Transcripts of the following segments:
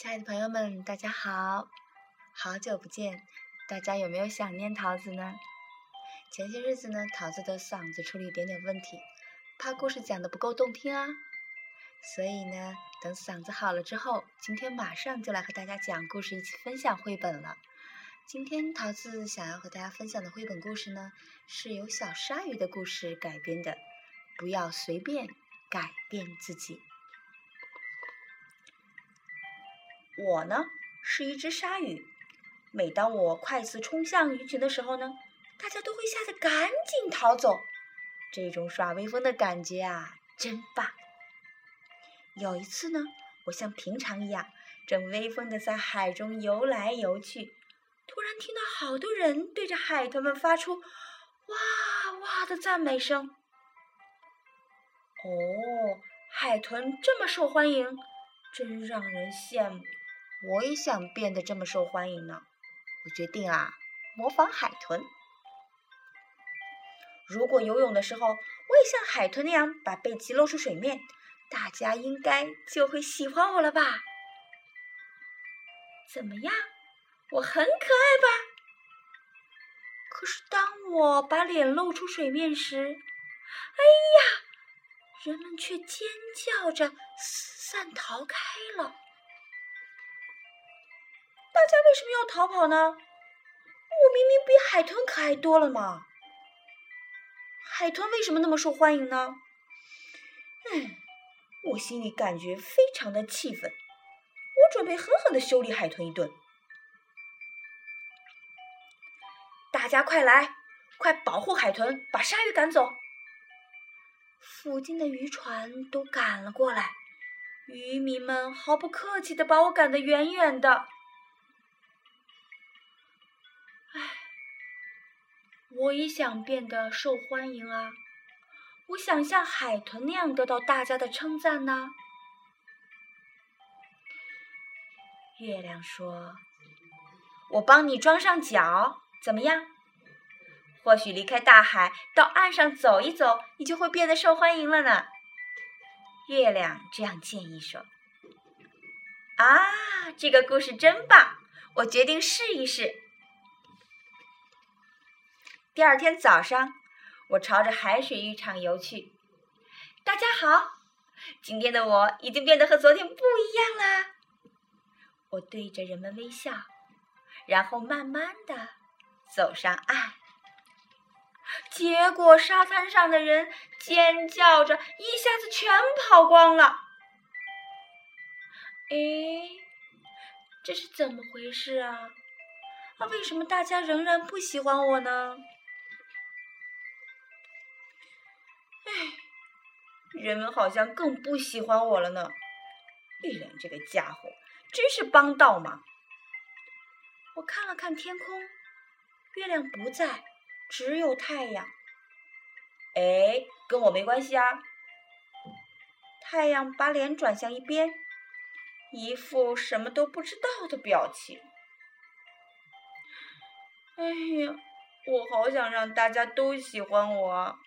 亲爱的朋友们，大家好，好久不见，大家有没有想念桃子呢？前些日子呢，桃子的嗓子出了一点点问题，怕故事讲的不够动听啊，所以呢，等嗓子好了之后，今天马上就来和大家讲故事，一起分享绘本了。今天桃子想要和大家分享的绘本故事呢，是由小鲨鱼的故事改编的，不要随便改变自己。我呢是一只鲨鱼，每当我快速冲向鱼群的时候呢，大家都会吓得赶紧逃走。这种耍威风的感觉啊，真棒！有一次呢，我像平常一样，正威风的在海中游来游去，突然听到好多人对着海豚们发出“哇哇”的赞美声。哦，海豚这么受欢迎，真让人羡慕。我也想变得这么受欢迎呢。我决定啊，模仿海豚。如果游泳的时候，我也像海豚那样把背鳍露出水面，大家应该就会喜欢我了吧？怎么样？我很可爱吧？可是当我把脸露出水面时，哎呀，人们却尖叫着四散逃开了。大家为什么要逃跑呢？我明明比海豚可爱多了嘛！海豚为什么那么受欢迎呢？唉，我心里感觉非常的气愤，我准备狠狠的修理海豚一顿。大家快来，快保护海豚，把鲨鱼赶走！附近的渔船都赶了过来，渔民们毫不客气的把我赶得远远的。我也想变得受欢迎啊！我想像海豚那样得到大家的称赞呢。月亮说：“我帮你装上脚，怎么样？或许离开大海，到岸上走一走，你就会变得受欢迎了呢。”月亮这样建议说：“啊，这个故事真棒！我决定试一试。”第二天早上，我朝着海水浴场游去。大家好，今天的我已经变得和昨天不一样啦。我对着人们微笑，然后慢慢的走上岸。结果沙滩上的人尖叫着，一下子全跑光了。哎，这是怎么回事啊？那为什么大家仍然不喜欢我呢？人们好像更不喜欢我了呢。月亮这个家伙真是帮倒忙。我看了看天空，月亮不在，只有太阳。哎，跟我没关系啊。太阳把脸转向一边，一副什么都不知道的表情。哎呀，我好想让大家都喜欢我。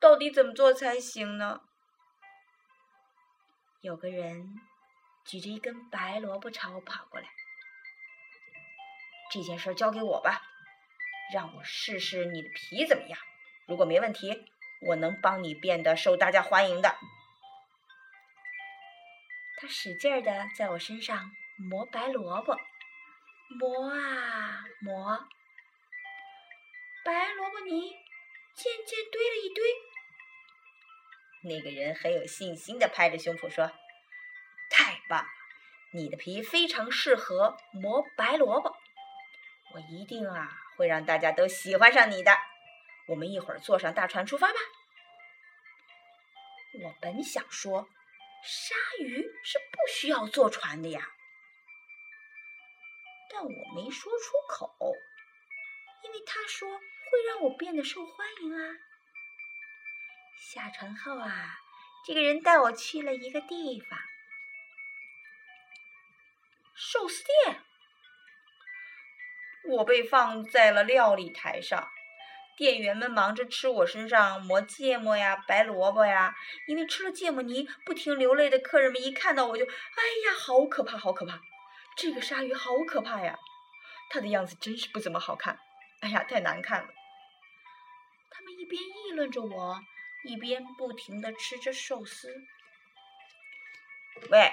到底怎么做才行呢？有个人举着一根白萝卜朝我跑过来，这件事交给我吧，让我试试你的皮怎么样。如果没问题，我能帮你变得受大家欢迎的。他使劲儿的在我身上磨白萝卜，磨啊磨，白萝卜泥渐渐堆了一堆。那个人很有信心的拍着胸脯说：“太棒了，你的皮非常适合磨白萝卜，我一定啊会让大家都喜欢上你的。我们一会儿坐上大船出发吧。”我本想说，鲨鱼是不需要坐船的呀，但我没说出口，因为他说会让我变得受欢迎啊。下船后啊，这个人带我去了一个地方——寿司店。我被放在了料理台上，店员们忙着吃我身上磨芥末呀、白萝卜呀，因为吃了芥末泥不停流泪的客人们一看到我就，哎呀，好可怕，好可怕！这个鲨鱼好可怕呀，它的样子真是不怎么好看，哎呀，太难看了。他们一边议论着我，一边不停的吃着寿司。喂，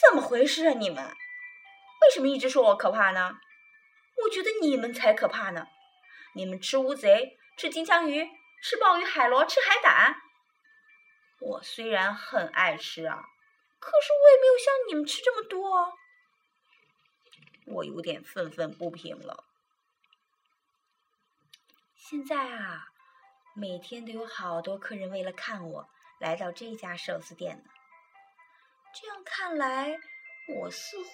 怎么回事啊你们？为什么一直说我可怕呢？我觉得你们才可怕呢！你们吃乌贼，吃金枪鱼，吃鲍鱼、海螺，吃海胆。我虽然很爱吃啊，可是我也没有像你们吃这么多。我有点愤愤不平了。现在啊，每天都有好多客人为了看我来到这家寿司店呢。这样看来，我似乎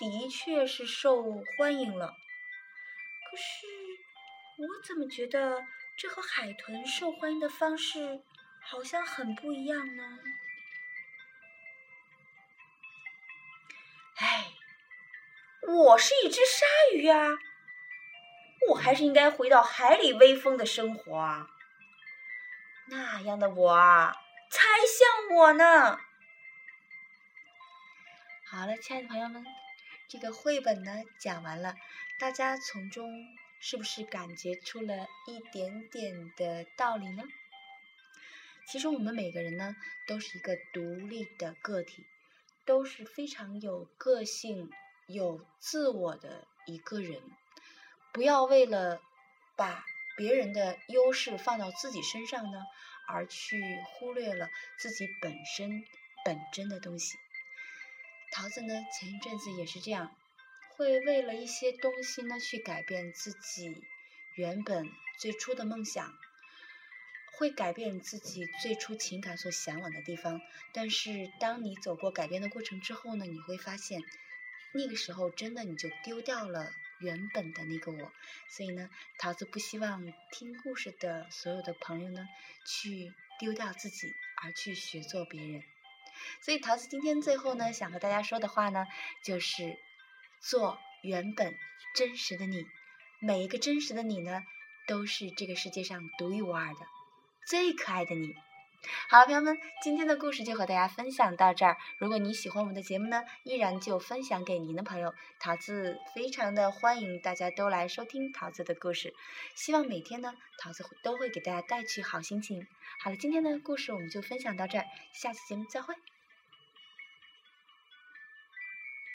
的确是受欢迎了。可是，我怎么觉得这和海豚受欢迎的方式好像很不一样呢？哎，我是一只鲨鱼啊，我还是应该回到海里威风的生活啊。那样的我啊，才像我呢。好了，亲爱的朋友们。这个绘本呢讲完了，大家从中是不是感觉出了一点点的道理呢？其实我们每个人呢都是一个独立的个体，都是非常有个性、有自我的一个人。不要为了把别人的优势放到自己身上呢，而去忽略了自己本身本真的东西。桃子呢，前一阵子也是这样，会为了一些东西呢去改变自己原本最初的梦想，会改变自己最初情感所向往的地方。但是当你走过改变的过程之后呢，你会发现，那个时候真的你就丢掉了原本的那个我。所以呢，桃子不希望听故事的所有的朋友呢，去丢掉自己，而去学做别人。所以桃子今天最后呢，想和大家说的话呢，就是做原本真实的你。每一个真实的你呢，都是这个世界上独一无二的、最可爱的你。好了，朋友们，今天的故事就和大家分享到这儿。如果你喜欢我们的节目呢，依然就分享给您的朋友。桃子非常的欢迎大家都来收听桃子的故事。希望每天呢，桃子都会给大家带去好心情。好了，今天的故事我们就分享到这儿，下次节目再会。